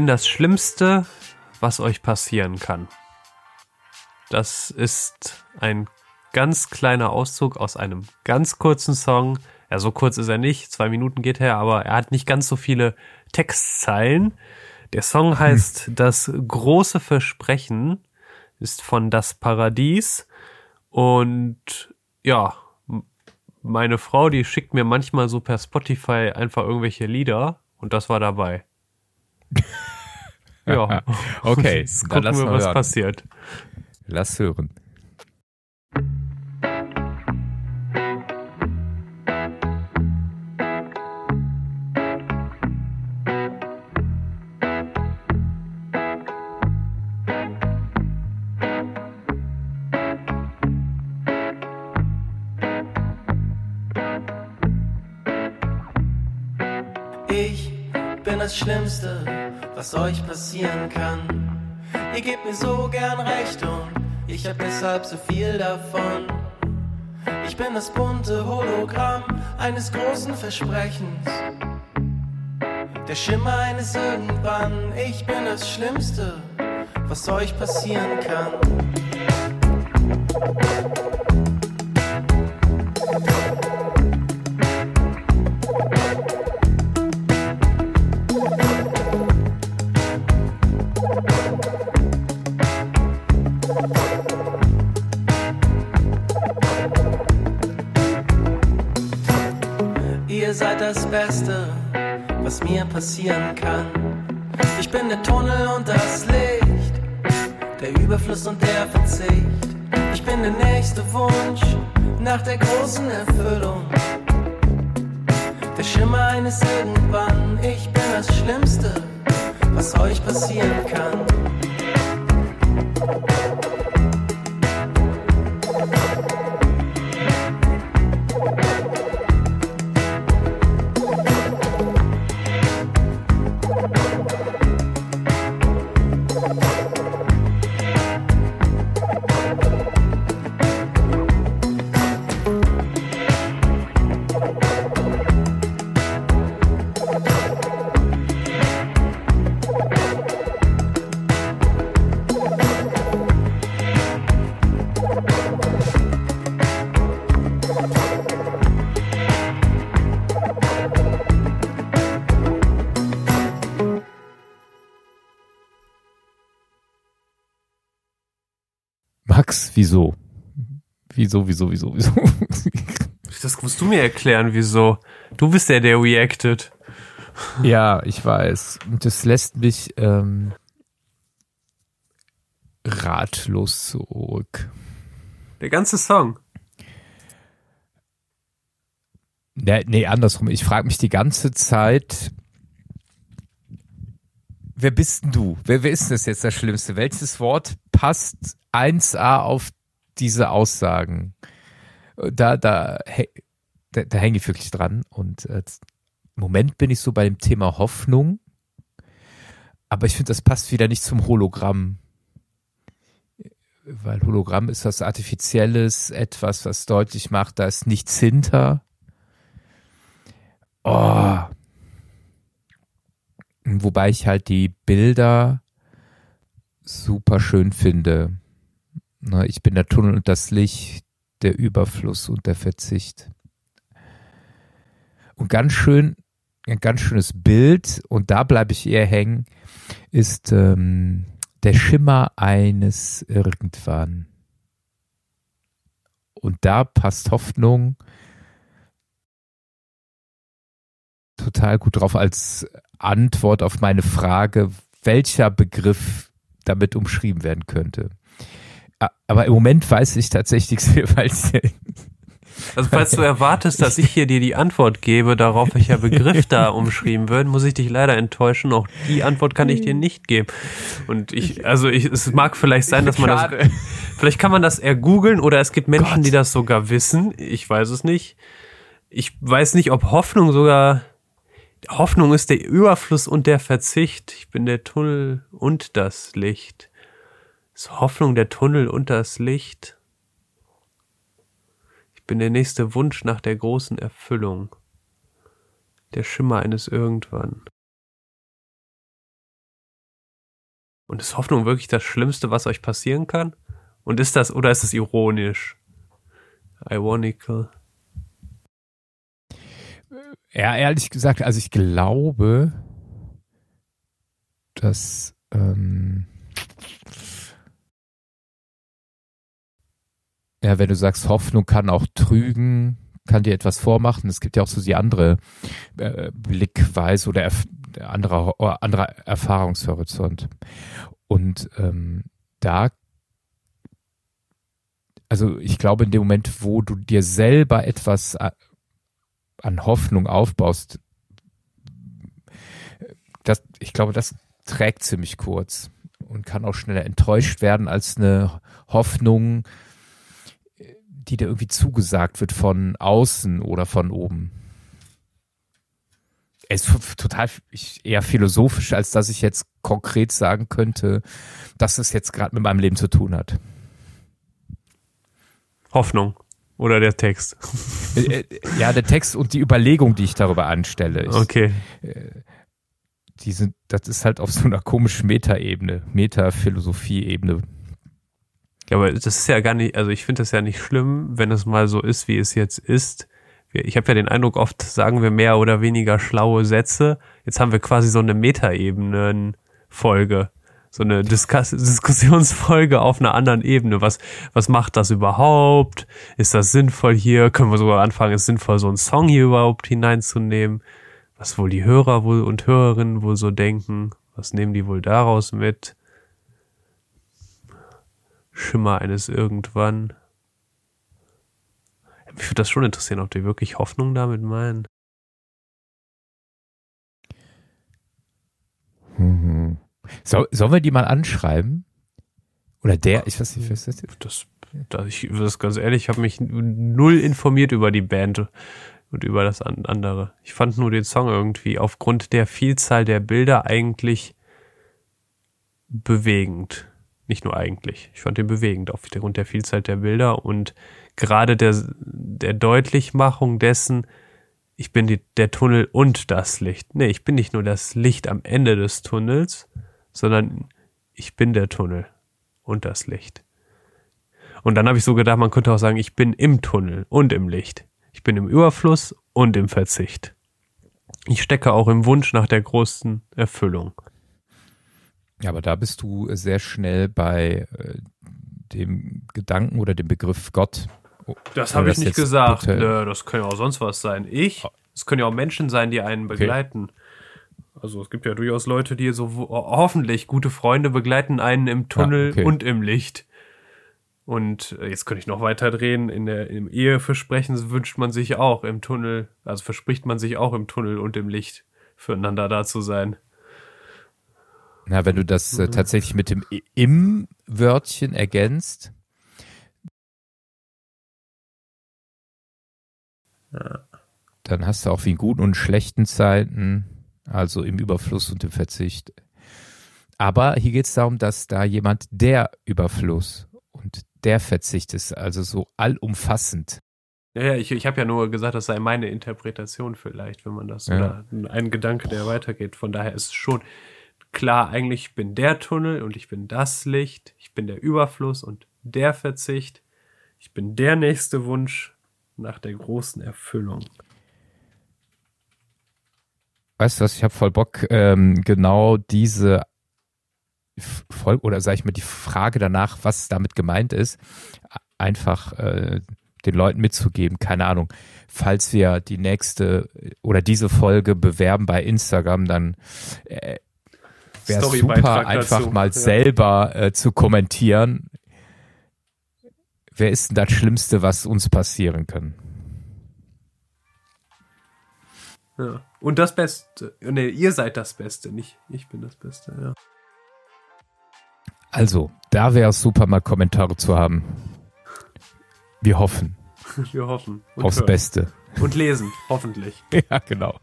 bin das Schlimmste, was euch passieren kann. Das ist ein ganz kleiner Auszug aus einem ganz kurzen Song. Ja, so kurz ist er nicht, zwei Minuten geht her, aber er hat nicht ganz so viele Textzeilen. Der Song heißt hm. Das große Versprechen, ist von Das Paradies und ja, meine Frau, die schickt mir manchmal so per Spotify einfach irgendwelche Lieder und das war dabei. ja. okay, Jetzt gucken wir, was hören. passiert. Lass hören. das Schlimmste, was euch passieren kann. Ihr gebt mir so gern recht und ich hab deshalb so viel davon. Ich bin das bunte Hologramm eines großen Versprechens. Der Schimmer eines irgendwann. Ich bin das Schlimmste, was euch passieren kann. Das Beste, was mir passieren kann. Ich bin der Tunnel und das Licht, der Überfluss und der Verzicht. Ich bin der nächste Wunsch nach der großen Erfüllung. Der Schimmer eines Irgendwann, ich bin das Schlimmste, was euch passieren kann. Wieso? Wieso, wieso, wieso, wieso? Das musst du mir erklären, wieso. Du bist der, der reacted. Ja, ich weiß. Und das lässt mich ähm, ratlos zurück. Der ganze Song. Nee, nee andersrum. Ich frage mich die ganze Zeit, wer bist denn du? Wer, wer ist denn das jetzt das Schlimmste? Welches Wort passt 1a auf diese Aussagen. Da, da, da, da hänge ich wirklich dran. Und äh, im Moment bin ich so bei dem Thema Hoffnung. Aber ich finde, das passt wieder nicht zum Hologramm. Weil Hologramm ist was Artifizielles, etwas, was deutlich macht, da ist nichts hinter. Oh. Wobei ich halt die Bilder super schön finde. Ich bin der Tunnel und das Licht, der Überfluss und der Verzicht. Und ganz schön, ein ganz schönes Bild, und da bleibe ich eher hängen, ist ähm, der Schimmer eines Irgendwann. Und da passt Hoffnung total gut drauf als Antwort auf meine Frage, welcher Begriff damit umschrieben werden könnte. Aber im Moment weiß ich tatsächlich nichts mehr, weil also falls du erwartest, dass ich hier dir die Antwort gebe, darauf welcher Begriff da umschrieben wird, muss ich dich leider enttäuschen. Auch die Antwort kann ich dir nicht geben. Und ich, also ich, es mag vielleicht sein, dass man das, vielleicht kann man das eher googeln oder es gibt Menschen, Gott. die das sogar wissen. Ich weiß es nicht. Ich weiß nicht, ob Hoffnung sogar, Hoffnung ist der Überfluss und der Verzicht. Ich bin der Tunnel und das Licht. Ist Hoffnung der Tunnel unter das Licht? Ich bin der nächste Wunsch nach der großen Erfüllung. Der Schimmer eines Irgendwann. Und ist Hoffnung wirklich das Schlimmste, was euch passieren kann? Und ist das, oder ist es ironisch? Ironical. Ja, ehrlich gesagt, also ich glaube, dass ähm, ja, wenn du sagst, Hoffnung kann auch trügen, kann dir etwas vormachen. Es gibt ja auch so die andere äh, Blickweise oder erf anderer, anderer Erfahrungshorizont. Und ähm, da, also ich glaube, in dem Moment, wo du dir selber etwas äh, an Hoffnung aufbaust, das, ich glaube, das trägt ziemlich kurz und kann auch schneller enttäuscht werden als eine Hoffnung, die dir irgendwie zugesagt wird von außen oder von oben. Es ist total eher philosophisch, als dass ich jetzt konkret sagen könnte, dass es jetzt gerade mit meinem Leben zu tun hat. Hoffnung oder der Text? Äh, äh, ja, der Text und die Überlegung, die ich darüber anstelle. Ich, okay. Äh, die sind, das ist halt auf so einer komischen Metaebene, Metaphilosophie-Ebene. Ja, aber das ist ja gar nicht, also ich finde das ja nicht schlimm, wenn es mal so ist, wie es jetzt ist. Ich habe ja den Eindruck, oft sagen wir mehr oder weniger schlaue Sätze. Jetzt haben wir quasi so eine Metaebenen-Folge. So eine Diskus Diskussionsfolge auf einer anderen Ebene. Was, was macht das überhaupt? Ist das sinnvoll hier? Können wir sogar anfangen, ist sinnvoll, so einen Song hier überhaupt hineinzunehmen? Was wohl die Hörer wohl und Hörerinnen wohl so denken? Was nehmen die wohl daraus mit? Schimmer eines irgendwann. Mich würde das schon interessieren, ob die wirklich Hoffnung damit meinen. So, sollen wir die mal anschreiben? Oder der, ich weiß nicht, was ist das Das, das, ich, das ganz ehrlich, ich habe mich null informiert über die Band und über das andere. Ich fand nur den Song irgendwie aufgrund der Vielzahl der Bilder eigentlich bewegend nicht nur eigentlich. Ich fand den bewegend aufgrund der Vielzahl der Bilder und gerade der, der Deutlichmachung dessen, ich bin die, der Tunnel und das Licht. Nee, ich bin nicht nur das Licht am Ende des Tunnels, sondern ich bin der Tunnel und das Licht. Und dann habe ich so gedacht, man könnte auch sagen, ich bin im Tunnel und im Licht. Ich bin im Überfluss und im Verzicht. Ich stecke auch im Wunsch nach der großen Erfüllung. Ja, aber da bist du sehr schnell bei äh, dem Gedanken oder dem Begriff Gott. Das habe ich nicht gesagt. Nö, das kann ja auch sonst was sein. Ich, ah. es können ja auch Menschen sein, die einen begleiten. Okay. Also es gibt ja durchaus Leute, die so hoffentlich gute Freunde begleiten einen im Tunnel ja, okay. und im Licht. Und äh, jetzt könnte ich noch weiter drehen. In der im Eheversprechen wünscht man sich auch im Tunnel, also verspricht man sich auch im Tunnel und im Licht füreinander da zu sein. Na, wenn du das äh, mhm. tatsächlich mit dem im Wörtchen ergänzt. Dann hast du auch wie in guten und schlechten Zeiten, also im Überfluss und im Verzicht. Aber hier geht es darum, dass da jemand der Überfluss und der Verzicht ist, also so allumfassend. Ja, ja, ich, ich habe ja nur gesagt, das sei meine Interpretation vielleicht, wenn man das, ja. oder ein Gedanke, der weitergeht. Von daher ist es schon, klar, eigentlich bin der Tunnel und ich bin das Licht, ich bin der Überfluss und der Verzicht, ich bin der nächste Wunsch nach der großen Erfüllung. Weißt du was, ich habe voll Bock, ähm, genau diese Folge oder sage ich mal die Frage danach, was damit gemeint ist, einfach äh, den Leuten mitzugeben. Keine Ahnung. Falls wir die nächste oder diese Folge bewerben bei Instagram, dann äh, wäre super, einfach dazu. mal ja. selber äh, zu kommentieren. Wer ist denn das Schlimmste, was uns passieren kann? Ja. Und das Beste. Nee, ihr seid das Beste, nicht ich bin das Beste, ja. Also, da wäre es super, mal Kommentare zu haben. Wir hoffen. Wir hoffen. Aufs hören. Beste. Und lesen, hoffentlich. ja, genau.